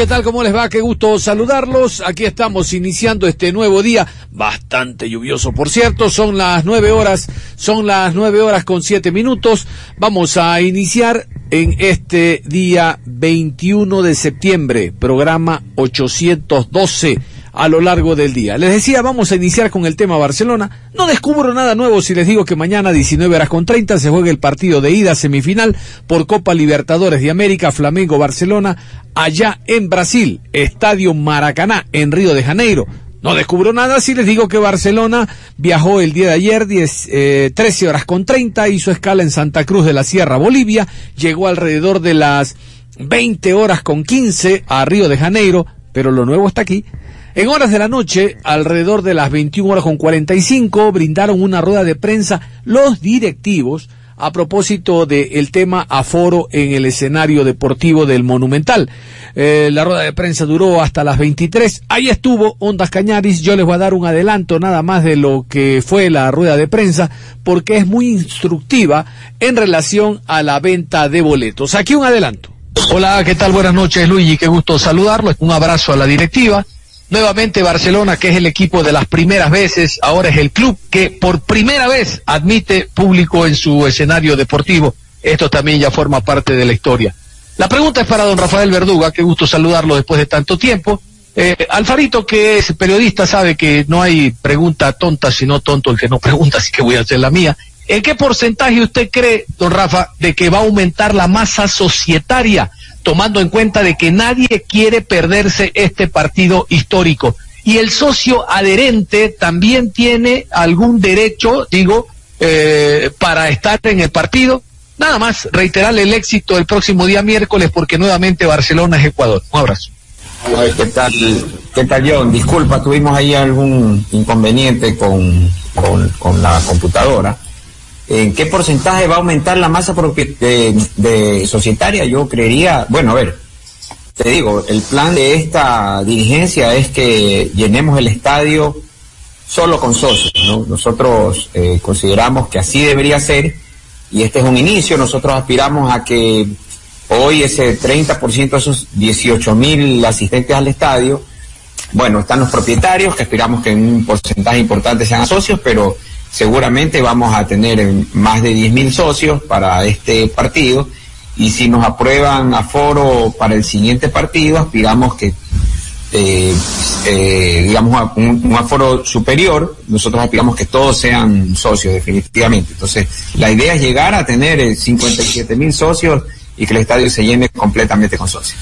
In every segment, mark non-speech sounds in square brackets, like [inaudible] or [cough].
¿Qué tal? ¿Cómo les va? Qué gusto saludarlos. Aquí estamos iniciando este nuevo día, bastante lluvioso, por cierto. Son las nueve horas, son las nueve horas con siete minutos. Vamos a iniciar en este día 21 de septiembre, programa 812 a lo largo del día. Les decía, vamos a iniciar con el tema Barcelona. No descubro nada nuevo si les digo que mañana 19 horas con 30 se juega el partido de ida semifinal por Copa Libertadores de América Flamengo Barcelona allá en Brasil, Estadio Maracaná en Río de Janeiro. No descubro nada si les digo que Barcelona viajó el día de ayer 10, eh, 13 horas con 30, hizo escala en Santa Cruz de la Sierra, Bolivia, llegó alrededor de las 20 horas con 15 a Río de Janeiro, pero lo nuevo está aquí. En horas de la noche, alrededor de las 21 horas con 45, brindaron una rueda de prensa los directivos a propósito del tema aforo en el escenario deportivo del Monumental. Eh, la rueda de prensa duró hasta las 23. Ahí estuvo Ondas Cañaris. Yo les voy a dar un adelanto nada más de lo que fue la rueda de prensa porque es muy instructiva en relación a la venta de boletos. Aquí un adelanto. Hola, ¿qué tal? Buenas noches, Luigi. Qué gusto saludarlo. Un abrazo a la directiva. Nuevamente Barcelona, que es el equipo de las primeras veces, ahora es el club que por primera vez admite público en su escenario deportivo. Esto también ya forma parte de la historia. La pregunta es para don Rafael Verduga, qué gusto saludarlo después de tanto tiempo. Eh, Alfarito, que es periodista, sabe que no hay pregunta tonta, sino tonto el que no [laughs] pregunta, así que voy a hacer la mía. ¿En qué porcentaje usted cree, don Rafa, de que va a aumentar la masa societaria? Tomando en cuenta de que nadie quiere perderse este partido histórico. Y el socio adherente también tiene algún derecho, digo, eh, para estar en el partido. Nada más, reiterarle el éxito el próximo día miércoles porque nuevamente Barcelona es Ecuador. Un abrazo. ¿Qué tal, qué tal John? Disculpa, tuvimos ahí algún inconveniente con, con, con la computadora. ¿En qué porcentaje va a aumentar la masa de, de societaria? Yo creería, bueno, a ver, te digo, el plan de esta dirigencia es que llenemos el estadio solo con socios, ¿no? Nosotros eh, consideramos que así debería ser y este es un inicio, nosotros aspiramos a que hoy ese 30% de esos 18 mil asistentes al estadio, bueno, están los propietarios, que aspiramos que en un porcentaje importante sean socios, pero seguramente vamos a tener eh, más de 10 mil socios para este partido y si nos aprueban aforo para el siguiente partido, aspiramos que eh, eh, digamos a un, un aforo superior, nosotros aspiramos que todos sean socios definitivamente. Entonces, la idea es llegar a tener eh, 57 mil socios y que el estadio se llene completamente con socios.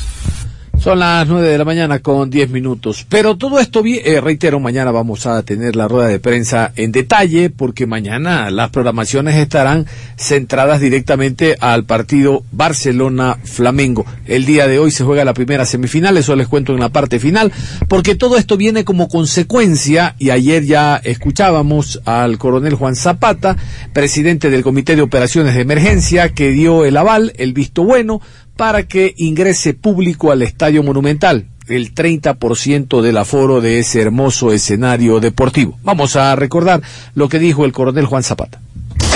Son las nueve de la mañana con diez minutos. Pero todo esto, eh, reitero, mañana vamos a tener la rueda de prensa en detalle, porque mañana las programaciones estarán centradas directamente al partido Barcelona-Flamengo. El día de hoy se juega la primera semifinal, eso les cuento en la parte final, porque todo esto viene como consecuencia, y ayer ya escuchábamos al coronel Juan Zapata, presidente del Comité de Operaciones de Emergencia, que dio el aval, el visto bueno, para que ingrese público al Estadio Monumental, el 30% del aforo de ese hermoso escenario deportivo. Vamos a recordar lo que dijo el coronel Juan Zapata.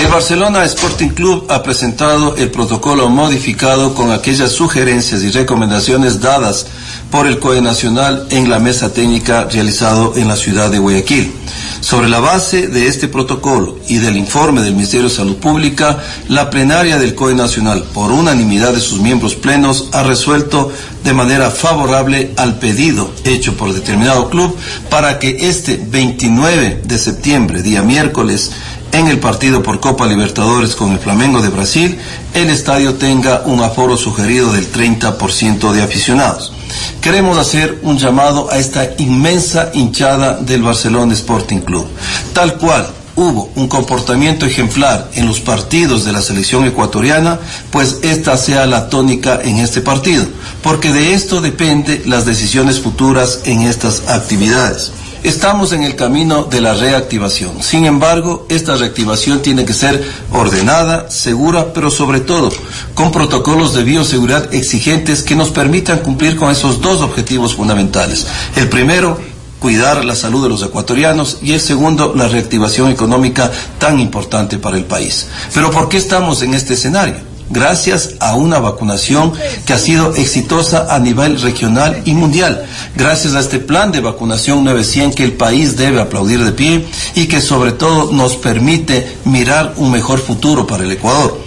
El Barcelona Sporting Club ha presentado el protocolo modificado con aquellas sugerencias y recomendaciones dadas por el COE Nacional en la mesa técnica realizado en la ciudad de Guayaquil. Sobre la base de este protocolo y del informe del Ministerio de Salud Pública, la plenaria del COE Nacional, por unanimidad de sus miembros plenos, ha resuelto de manera favorable al pedido hecho por determinado club para que este 29 de septiembre, día miércoles, en el partido por Copa Libertadores con el Flamengo de Brasil, el estadio tenga un aforo sugerido del 30% de aficionados. Queremos hacer un llamado a esta inmensa hinchada del Barcelona Sporting Club. Tal cual hubo un comportamiento ejemplar en los partidos de la selección ecuatoriana, pues esta sea la tónica en este partido, porque de esto dependen las decisiones futuras en estas actividades. Estamos en el camino de la reactivación. Sin embargo, esta reactivación tiene que ser ordenada, segura, pero sobre todo con protocolos de bioseguridad exigentes que nos permitan cumplir con esos dos objetivos fundamentales. El primero, cuidar la salud de los ecuatorianos y el segundo, la reactivación económica tan importante para el país. Pero ¿por qué estamos en este escenario? Gracias a una vacunación que ha sido exitosa a nivel regional y mundial, gracias a este plan de vacunación 900 que el país debe aplaudir de pie y que sobre todo nos permite mirar un mejor futuro para el Ecuador.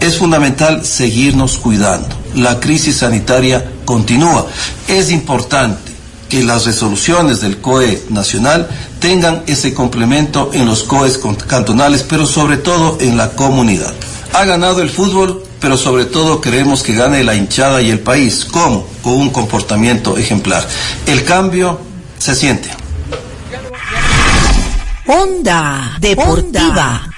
Es fundamental seguirnos cuidando. La crisis sanitaria continúa. Es importante que las resoluciones del COE nacional tengan ese complemento en los COEs cantonales, pero sobre todo en la comunidad. Ha ganado el fútbol, pero sobre todo queremos que gane la hinchada y el país. ¿Cómo? Con un comportamiento ejemplar. El cambio se siente. Onda Deportiva.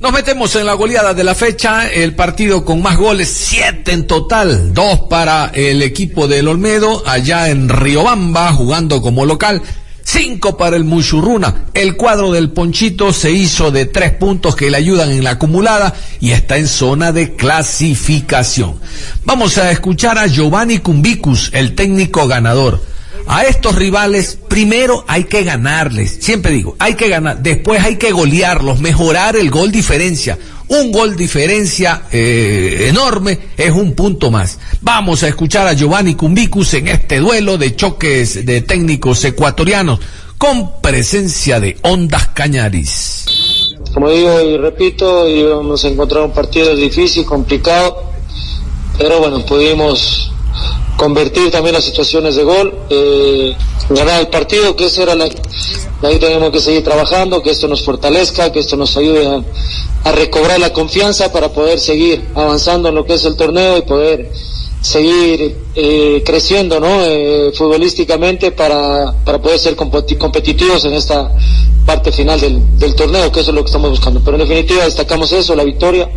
Nos metemos en la goleada de la fecha, el partido con más goles, siete en total, dos para el equipo del Olmedo, allá en Riobamba, jugando como local, Cinco para el Muchurruna. El cuadro del Ponchito se hizo de tres puntos que le ayudan en la acumulada y está en zona de clasificación. Vamos a escuchar a Giovanni Cumbicus, el técnico ganador. A estos rivales, primero hay que ganarles. Siempre digo, hay que ganar. Después hay que golearlos, mejorar el gol diferencia. Un gol diferencia eh, enorme es un punto más. Vamos a escuchar a Giovanni Cumbicus en este duelo de choques de técnicos ecuatorianos con presencia de Ondas Cañaris. Como digo y repito, íbamos a encontrar un partido difícil, complicado, pero bueno, pudimos convertir también las situaciones de gol, eh, ganar el partido, que eso era la, ahí tenemos que seguir trabajando, que esto nos fortalezca, que esto nos ayude a, a recobrar la confianza para poder seguir avanzando en lo que es el torneo y poder seguir eh, creciendo ¿no? Eh, futbolísticamente para, para poder ser competitivos en esta parte final del, del, torneo, que eso es lo que estamos buscando. Pero en definitiva destacamos eso, la victoria,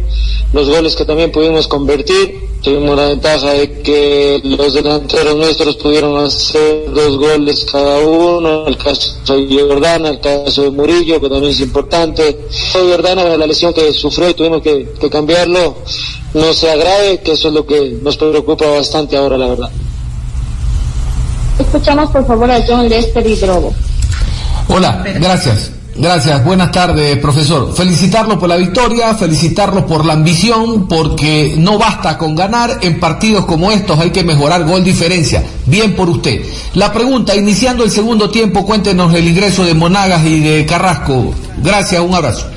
los goles que también pudimos convertir, tuvimos la ventaja de que los delanteros nuestros pudieron hacer dos goles cada uno, el caso de Jordana, el caso de Murillo, que también es importante. Jordana, la lesión que sufrió y tuvimos que, que cambiarlo, no se agrave, que eso es lo que nos preocupa bastante ahora, la verdad. Escuchamos por favor a John Lester y Drobo. Hola, gracias. Gracias, buenas tardes, profesor. Felicitarlo por la victoria, felicitarlo por la ambición, porque no basta con ganar, en partidos como estos hay que mejorar gol diferencia. Bien por usted. La pregunta, iniciando el segundo tiempo, cuéntenos el ingreso de Monagas y de Carrasco. Gracias, un abrazo.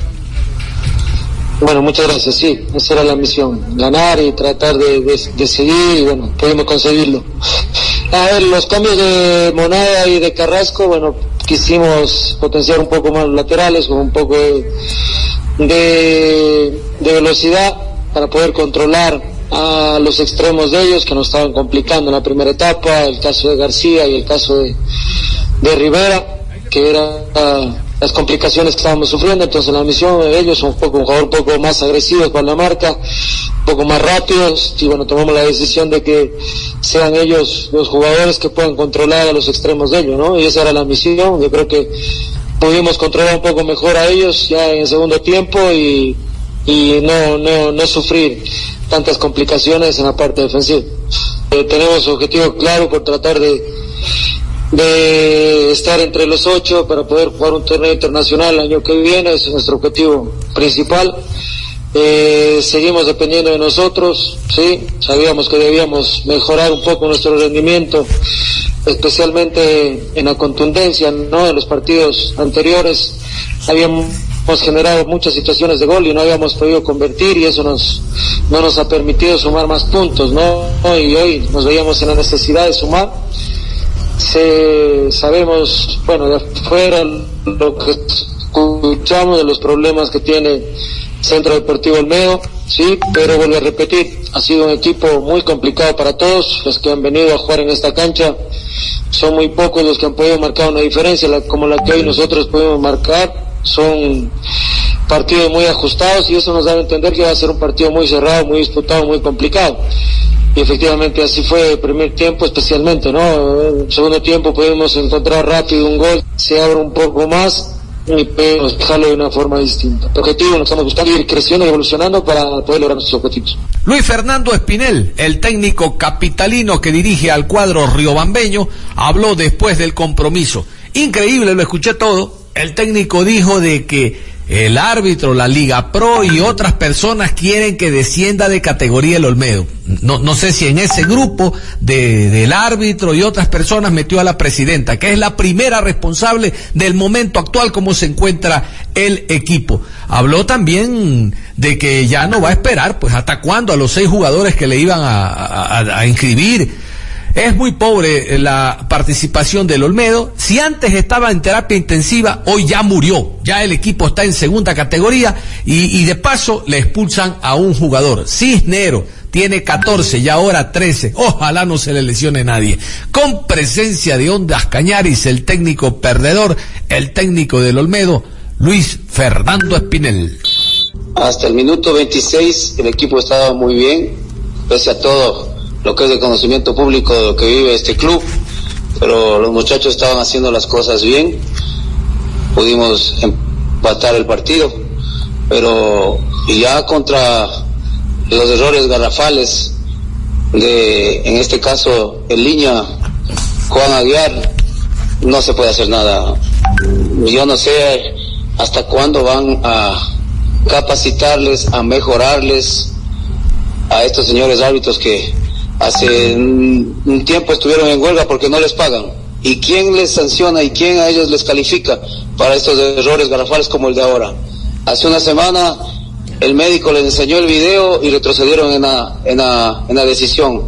Bueno, muchas gracias, sí, esa era la misión, ganar y tratar de, de, y bueno, pudimos conseguirlo. [laughs] A ver, los cambios de Monada y de Carrasco, bueno, quisimos potenciar un poco más los laterales con un poco de, de, velocidad para poder controlar a los extremos de ellos que nos estaban complicando en la primera etapa, el caso de García y el caso de Rivera, que era las complicaciones que estábamos sufriendo, entonces la misión de ellos son un poco un jugador un poco más agresivo con la marca, un poco más rápidos, y bueno, tomamos la decisión de que sean ellos los jugadores que puedan controlar a los extremos de ellos, ¿no? Y esa era la misión, yo creo que pudimos controlar un poco mejor a ellos ya en el segundo tiempo y, y no, no, no sufrir tantas complicaciones en la parte defensiva. Eh, tenemos objetivo claro por tratar de de estar entre los ocho para poder jugar un torneo internacional el año que viene, ese es nuestro objetivo principal. Eh, seguimos dependiendo de nosotros, sí, sabíamos que debíamos mejorar un poco nuestro rendimiento, especialmente en la contundencia, ¿no? En los partidos anteriores habíamos generado muchas situaciones de gol y no habíamos podido convertir y eso nos no nos ha permitido sumar más puntos, ¿no? Y hoy nos veíamos en la necesidad de sumar. Se, sabemos, bueno, de afuera lo que escuchamos de los problemas que tiene Centro Deportivo Olmedo, sí, pero vuelvo a repetir, ha sido un equipo muy complicado para todos los que han venido a jugar en esta cancha. Son muy pocos los que han podido marcar una diferencia la, como la que hoy nosotros podemos marcar. Son partidos muy ajustados y eso nos da a entender que va a ser un partido muy cerrado, muy disputado, muy complicado. Y efectivamente así fue el primer tiempo especialmente, ¿no? En segundo tiempo pudimos encontrar rápido un gol, se abre un poco más y podemos dejarlo de una forma distinta. El objetivo nos estamos buscando ir creciendo y evolucionando para poder lograr nuestros objetivos. Luis Fernando Espinel, el técnico capitalino que dirige al cuadro riobambeño, habló después del compromiso. Increíble, lo escuché todo. El técnico dijo de que el árbitro, la Liga Pro y otras personas quieren que descienda de categoría el Olmedo. No, no sé si en ese grupo de, del árbitro y otras personas metió a la presidenta, que es la primera responsable del momento actual como se encuentra el equipo. Habló también de que ya no va a esperar, pues hasta cuándo a los seis jugadores que le iban a, a, a inscribir es muy pobre la participación del Olmedo. Si antes estaba en terapia intensiva, hoy ya murió. Ya el equipo está en segunda categoría y, y de paso le expulsan a un jugador. Cisnero tiene 14 y ahora 13. Ojalá no se le lesione nadie. Con presencia de Ondas Cañaris, el técnico perdedor, el técnico del Olmedo, Luis Fernando Espinel. Hasta el minuto 26 el equipo estaba muy bien, pese a todo lo que es de conocimiento público de lo que vive este club, pero los muchachos estaban haciendo las cosas bien, pudimos empatar el partido, pero ya contra los errores garrafales de, en este caso, el línea Juan Aguiar, no se puede hacer nada. Yo no sé hasta cuándo van a capacitarles, a mejorarles a estos señores árbitros que hace un tiempo estuvieron en huelga porque no les pagan. ¿Y quién les sanciona y quién a ellos les califica para estos errores garrafales como el de ahora? Hace una semana el médico les enseñó el video y retrocedieron en la, en la, en la decisión.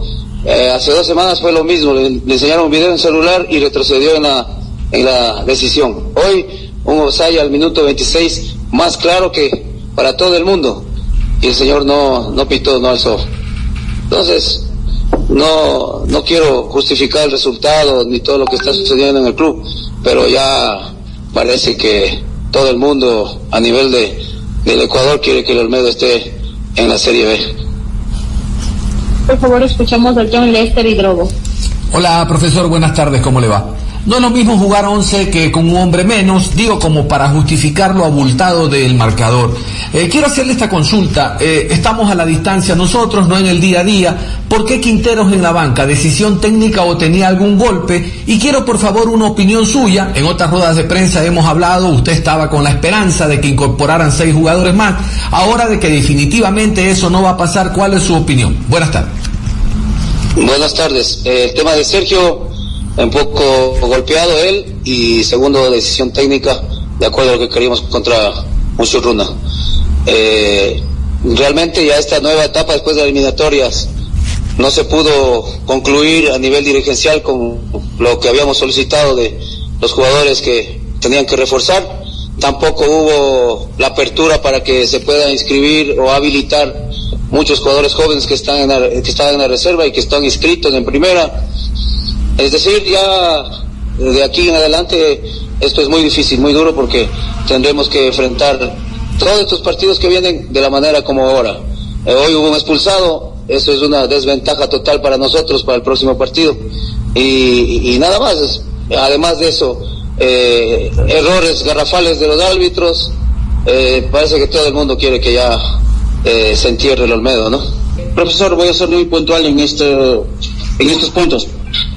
Eh, hace dos semanas fue lo mismo, le, enseñaron un video en celular y retrocedió en la, en la decisión. Hoy un Osaya al minuto 26 más claro que para todo el mundo y el señor no, no pitó, no alzó. Entonces, no, no quiero justificar el resultado ni todo lo que está sucediendo en el club, pero ya parece que todo el mundo a nivel de, del Ecuador quiere que el Olmedo esté en la Serie B. Por favor, escuchamos a John Lester y Drogo. Hola, profesor, buenas tardes, ¿cómo le va? No es lo mismo jugar 11 que con un hombre menos, digo como para justificar lo abultado del marcador. Eh, quiero hacerle esta consulta. Eh, estamos a la distancia nosotros, no en el día a día. ¿Por qué Quinteros en la banca? ¿Decisión técnica o tenía algún golpe? Y quiero por favor una opinión suya. En otras ruedas de prensa hemos hablado, usted estaba con la esperanza de que incorporaran seis jugadores más. Ahora de que definitivamente eso no va a pasar, ¿cuál es su opinión? Buenas tardes. Buenas tardes. Eh, el tema de Sergio un poco golpeado él y segundo decisión técnica de acuerdo a lo que queríamos contra Muchurruna. Eh, realmente ya esta nueva etapa después de las eliminatorias no se pudo concluir a nivel dirigencial con lo que habíamos solicitado de los jugadores que tenían que reforzar. Tampoco hubo la apertura para que se pueda inscribir o habilitar muchos jugadores jóvenes que están en que están en la reserva y que están inscritos en primera es decir, ya de aquí en adelante esto es muy difícil, muy duro porque tendremos que enfrentar todos estos partidos que vienen de la manera como ahora. Eh, hoy hubo un expulsado, eso es una desventaja total para nosotros para el próximo partido. Y, nada más, además de eso, eh, errores garrafales de los árbitros, eh, parece que todo el mundo quiere que ya se entierre el Olmedo, ¿no? Profesor, voy a ser muy puntual en, este, en estos puntos.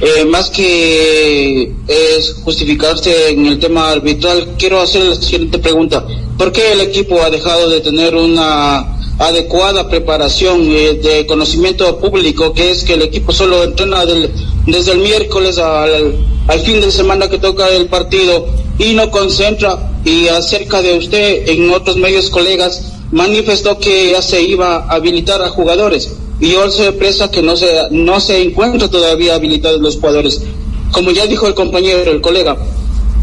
Eh, más que es justificarse en el tema arbitral, quiero hacer la siguiente pregunta. ¿Por qué el equipo ha dejado de tener una adecuada preparación eh, de conocimiento público, que es que el equipo solo entrena desde el miércoles al, al fin de semana que toca el partido y no concentra. Y acerca de usted, en otros medios colegas, manifestó que ya se iba a habilitar a jugadores. Y yo sorpresa que no se, no se encuentra todavía habilitados los jugadores. Como ya dijo el compañero, el colega,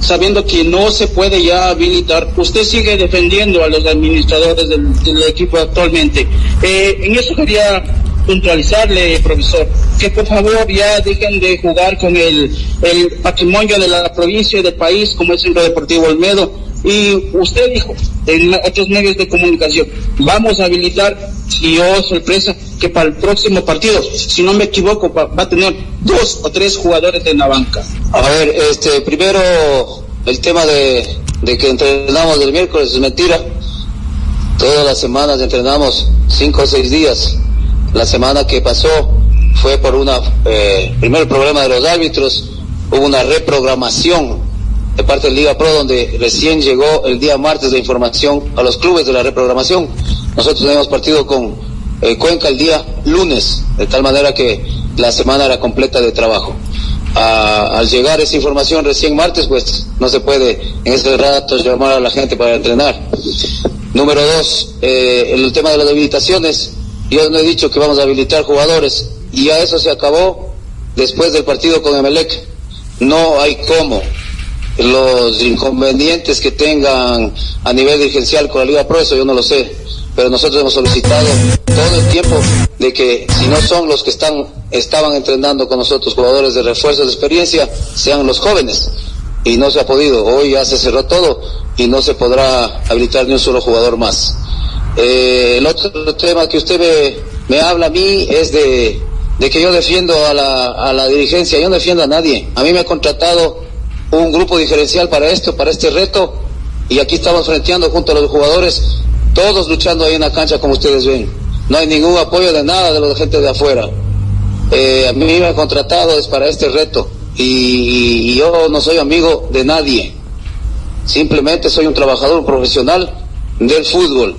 sabiendo que no se puede ya habilitar, usted sigue defendiendo a los administradores del, equipo actualmente. Eh, en eso quería puntualizarle, profesor, que por favor ya dejen de jugar con el, el patrimonio de la provincia y del país, como es el Centro Deportivo Olmedo. Y usted dijo en otros medios de comunicación, vamos a habilitar, y oh sorpresa, que para el próximo partido, si no me equivoco, va, a tener dos o tres jugadores en la banca. A ver, este, primero el tema de, de que entrenamos el miércoles es mentira. Todas las semanas entrenamos cinco o seis días. La semana que pasó fue por una, eh, primero el problema de los árbitros, hubo una reprogramación de parte de Liga Pro donde recién llegó el día martes de información a los clubes de la reprogramación. Nosotros tenemos partido con eh, Cuenca el día lunes, de tal manera que la semana era completa de trabajo. al llegar esa información recién martes, pues no se puede en ese rato llamar a la gente para entrenar. Número dos, eh, el tema de las habilitaciones. Yo no he dicho que vamos a habilitar jugadores y a eso se acabó después del partido con Emelec. No hay cómo. Los inconvenientes que tengan a nivel dirigencial con la Liga Pro, eso yo no lo sé pero nosotros hemos solicitado todo el tiempo de que si no son los que están estaban entrenando con nosotros jugadores de refuerzo de experiencia, sean los jóvenes. Y no se ha podido. Hoy ya se cerró todo y no se podrá habilitar ni un solo jugador más. Eh, el otro tema que usted me, me habla a mí es de, de que yo defiendo a la, a la dirigencia. Yo no defiendo a nadie. A mí me ha contratado un grupo diferencial para esto, para este reto. Y aquí estamos frenteando junto a los jugadores todos luchando ahí en la cancha como ustedes ven. No hay ningún apoyo de nada de la gente de afuera. Eh, a mí me han contratado es para este reto y, yo no soy amigo de nadie. Simplemente soy un trabajador profesional del fútbol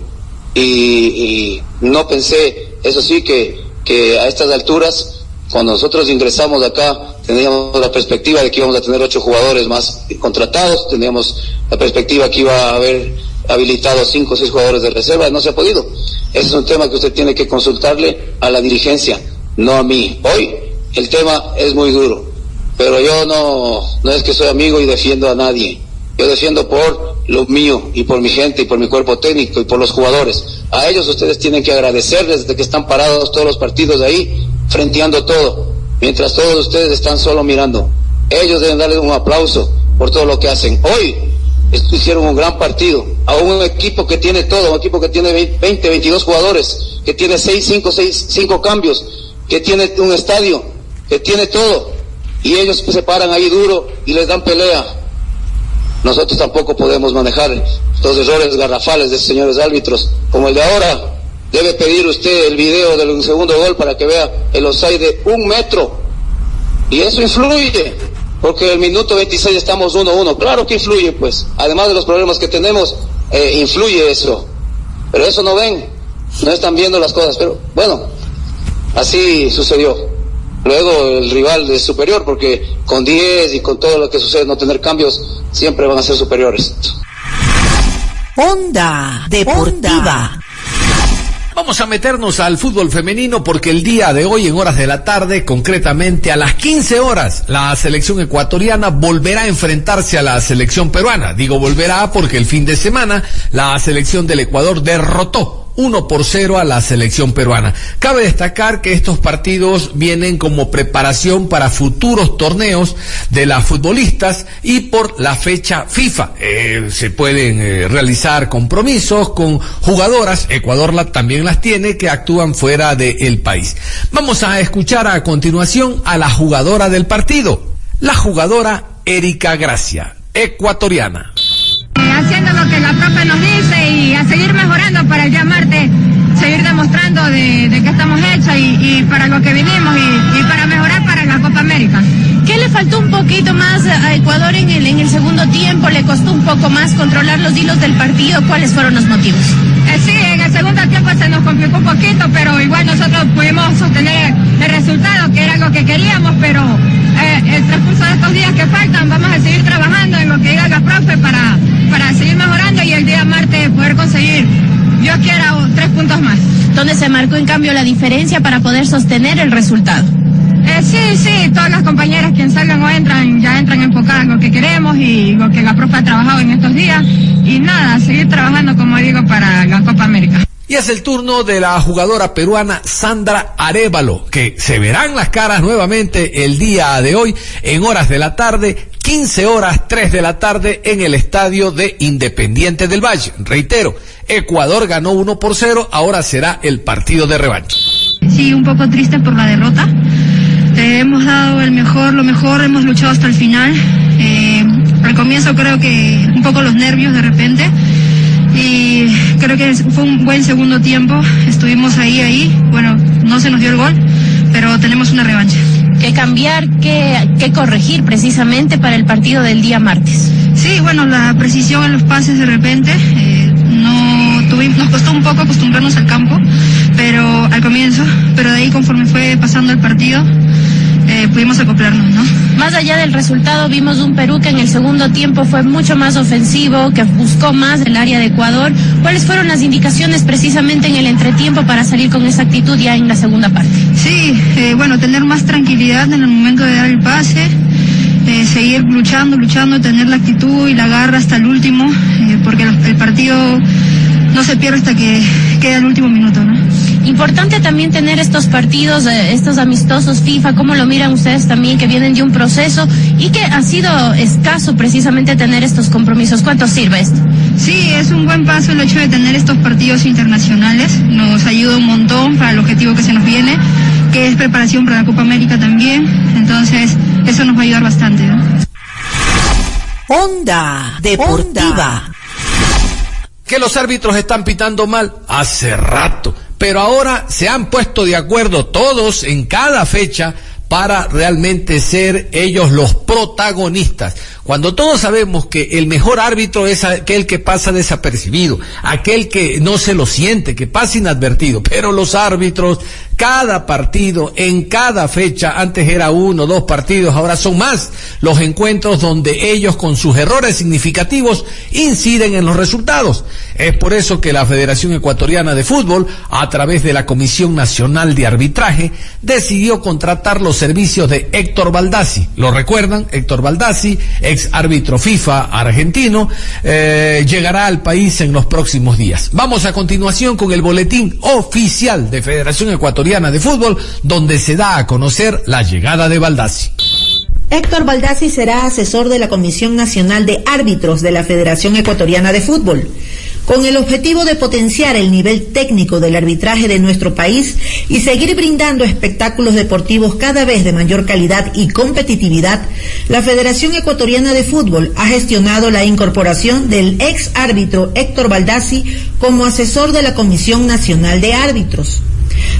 y, no pensé, eso sí, que, que a estas alturas, cuando nosotros ingresamos acá, teníamos la perspectiva de que íbamos a tener ocho jugadores más contratados, teníamos la perspectiva que iba a haber habilitado cinco o seis jugadores de reserva, no se ha podido. Ese es un tema que usted tiene que consultarle a la dirigencia, no a mí. Hoy el tema es muy duro, pero yo no, no es que soy amigo y defiendo a nadie. Yo defiendo por lo mío y por mi gente y por mi cuerpo técnico y por los jugadores. A ellos ustedes tienen que agradecerles de que están parados todos los partidos ahí, frenteando todo, mientras todos ustedes están solo mirando. Ellos deben darles un aplauso por todo lo que hacen. Hoy hicieron un gran partido a un equipo que tiene todo, un equipo que tiene 20, 22 jugadores, que tiene 6, 5, 6, 5 cambios, que tiene un estadio, que tiene todo. Y ellos se paran ahí duro y les dan pelea. Nosotros tampoco podemos manejar los errores garrafales de señores árbitros como el de ahora. Debe pedir usted el video del segundo gol para que vea el offside de un metro. Y eso influye porque el minuto 26 estamos 1-1. Claro que influye, pues. Además de los problemas que tenemos, eh, influye eso. Pero eso no ven, no están viendo las cosas. Pero bueno, así sucedió. Luego el rival es superior, porque con 10 y con todo lo que sucede, no tener cambios, siempre van a ser superiores. Onda Deportiva. Vamos a meternos al fútbol femenino porque el día de hoy, en horas de la tarde, concretamente a las 15 horas, la selección ecuatoriana volverá a enfrentarse a la selección peruana. Digo volverá porque el fin de semana la selección del Ecuador derrotó 1 por 0 a la selección peruana. Cabe destacar que estos partidos vienen como preparación para futuros torneos de las futbolistas y por la fecha FIFA. Eh, se pueden eh, realizar compromisos con jugadoras, Ecuador también las tiene, que actúan fuera del país. Vamos a escuchar a continuación a la jugadora del partido, la jugadora Erika Gracia, ecuatoriana haciendo lo que la profe nos dice y a seguir mejorando para el día martes, seguir demostrando de, que estamos hechos y, para lo que vinimos y, para mejorar para la Copa América. ¿Qué le faltó un poquito más a Ecuador en el, en el segundo tiempo? ¿Le costó un poco más controlar los hilos del partido? ¿Cuáles fueron los motivos? Eh, sí, en el segundo tiempo se nos complicó un poquito, pero igual nosotros pudimos sostener el resultado, que era lo que queríamos, pero eh, el transcurso de estos días que faltan, vamos a seguir trabajando en lo que diga la profe para, para seguir mejorando y el día martes poder conseguir, Dios quiera, tres puntos más. ¿Dónde se marcó en cambio la diferencia para poder sostener el resultado? Eh, sí, sí, todas las compañeras quien salgan o entran, ya entran enfocadas en lo que queremos y lo que la profe ha trabajado en estos días. Y nada, seguir trabajando, como digo, para la Copa América. Y es el turno de la jugadora peruana Sandra Arevalo, que se verán las caras nuevamente el día de hoy en horas de la tarde, 15 horas 3 de la tarde en el estadio de Independiente del Valle. Reitero, Ecuador ganó 1 por 0, ahora será el partido de revancha. Sí, un poco triste por la derrota. Eh, hemos dado el mejor, lo mejor, hemos luchado hasta el final. Eh, al comienzo creo que un poco los nervios de repente y creo que fue un buen segundo tiempo. Estuvimos ahí, ahí. Bueno, no se nos dio el gol, pero tenemos una revancha. ¿Qué cambiar, qué, qué corregir precisamente para el partido del día martes? Sí, bueno, la precisión en los pases de repente. Eh, no tuvimos, nos costó un poco acostumbrarnos al campo, pero al comienzo, pero de ahí conforme fue pasando el partido, eh, pudimos acoplarnos, ¿no? Más allá del resultado, vimos un Perú que en el segundo tiempo fue mucho más ofensivo, que buscó más el área de Ecuador. ¿Cuáles fueron las indicaciones precisamente en el entretiempo para salir con esa actitud ya en la segunda parte? Sí, eh, bueno, tener más tranquilidad en el momento de dar el pase, eh, seguir luchando, luchando, tener la actitud y la garra hasta el último, eh, porque el, el partido no se pierde hasta que queda el último minuto, ¿no? Importante también tener estos partidos, eh, estos amistosos FIFA, ¿cómo lo miran ustedes también que vienen de un proceso y que ha sido escaso precisamente tener estos compromisos? ¿Cuánto sirve esto? Sí, es un buen paso el hecho de tener estos partidos internacionales, nos ayuda un montón para el objetivo que se nos viene, que es preparación para la Copa América también, entonces eso nos va a ayudar bastante. ¿no? Onda Deportiva. Que los árbitros están pitando mal hace rato, pero ahora se han puesto de acuerdo todos en cada fecha para realmente ser ellos los protagonistas. Cuando todos sabemos que el mejor árbitro es aquel que pasa desapercibido, aquel que no se lo siente, que pasa inadvertido, pero los árbitros, cada partido, en cada fecha, antes era uno, dos partidos, ahora son más los encuentros donde ellos con sus errores significativos inciden en los resultados. Es por eso que la Federación Ecuatoriana de Fútbol, a través de la Comisión Nacional de Arbitraje, decidió contratar los servicios de Héctor Baldassi. ¿Lo recuerdan? Héctor Baldassi, ex árbitro FIFA argentino, eh, llegará al país en los próximos días. Vamos a continuación con el boletín oficial de Federación Ecuatoriana de Fútbol, donde se da a conocer la llegada de Baldassi. Héctor Baldassi será asesor de la Comisión Nacional de Árbitros de la Federación Ecuatoriana de Fútbol con el objetivo de potenciar el nivel técnico del arbitraje de nuestro país y seguir brindando espectáculos deportivos cada vez de mayor calidad y competitividad, la Federación Ecuatoriana de Fútbol ha gestionado la incorporación del ex árbitro Héctor Baldassi como asesor de la Comisión Nacional de Árbitros.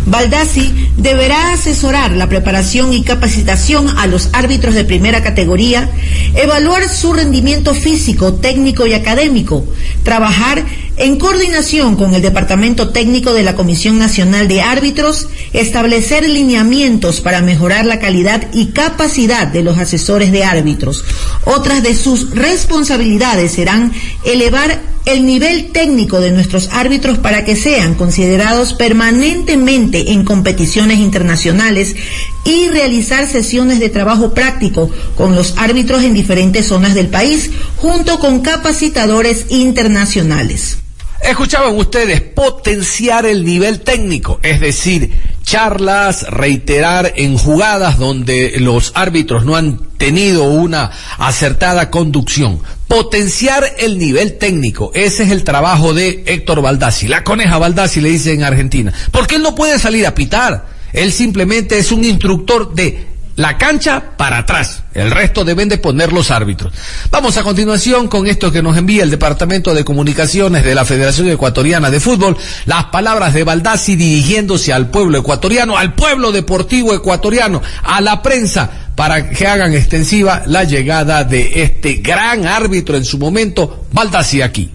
Baldassi deberá asesorar la preparación y capacitación a los árbitros de primera categoría, evaluar su rendimiento físico, técnico y académico, trabajar en coordinación con el Departamento Técnico de la Comisión Nacional de Árbitros, establecer lineamientos para mejorar la calidad y capacidad de los asesores de árbitros. Otras de sus responsabilidades serán elevar el nivel técnico de nuestros árbitros para que sean considerados permanentemente en competiciones internacionales y realizar sesiones de trabajo práctico con los árbitros en diferentes zonas del país, junto con capacitadores internacionales. Escuchaban ustedes potenciar el nivel técnico, es decir, charlas, reiterar en jugadas donde los árbitros no han tenido una acertada conducción. Potenciar el nivel técnico. Ese es el trabajo de Héctor Baldassi. La coneja Baldassi le dice en Argentina. Porque él no puede salir a pitar. Él simplemente es un instructor de la cancha para atrás. El resto deben de poner los árbitros. Vamos a continuación con esto que nos envía el Departamento de Comunicaciones de la Federación Ecuatoriana de Fútbol. Las palabras de Baldassi dirigiéndose al pueblo ecuatoriano, al pueblo deportivo ecuatoriano, a la prensa para que hagan extensiva la llegada de este gran árbitro en su momento, Baldassi aquí.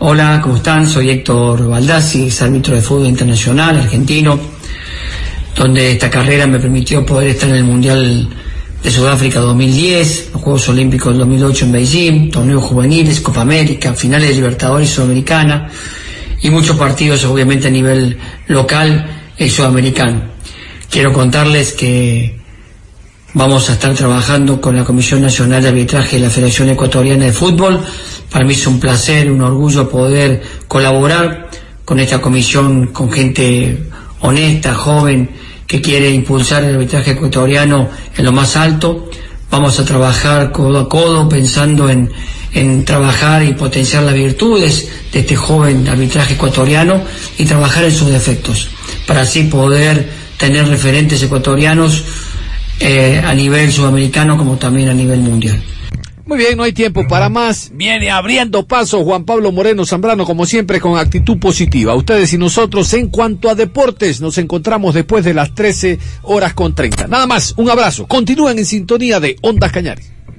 Hola, ¿cómo están? Soy Héctor Baldassi, ex árbitro de fútbol internacional argentino, donde esta carrera me permitió poder estar en el Mundial de Sudáfrica 2010, los Juegos Olímpicos del 2008 en Beijing, torneos juveniles, Copa América, finales de Libertadores Sudamericana y muchos partidos obviamente a nivel local y sudamericano. Quiero contarles que vamos a estar trabajando con la Comisión Nacional de Arbitraje de la Federación Ecuatoriana de Fútbol. Para mí es un placer, un orgullo poder colaborar con esta comisión, con gente honesta, joven, que quiere impulsar el arbitraje ecuatoriano en lo más alto. Vamos a trabajar codo a codo pensando en, en trabajar y potenciar las virtudes de este joven arbitraje ecuatoriano y trabajar en sus defectos, para así poder tener referentes ecuatorianos eh, a nivel sudamericano como también a nivel mundial. Muy bien, no hay tiempo para más. Viene abriendo paso Juan Pablo Moreno Zambrano, como siempre, con actitud positiva. Ustedes y nosotros, en cuanto a deportes, nos encontramos después de las 13 horas con 30. Nada más, un abrazo. Continúen en sintonía de Ondas Cañares.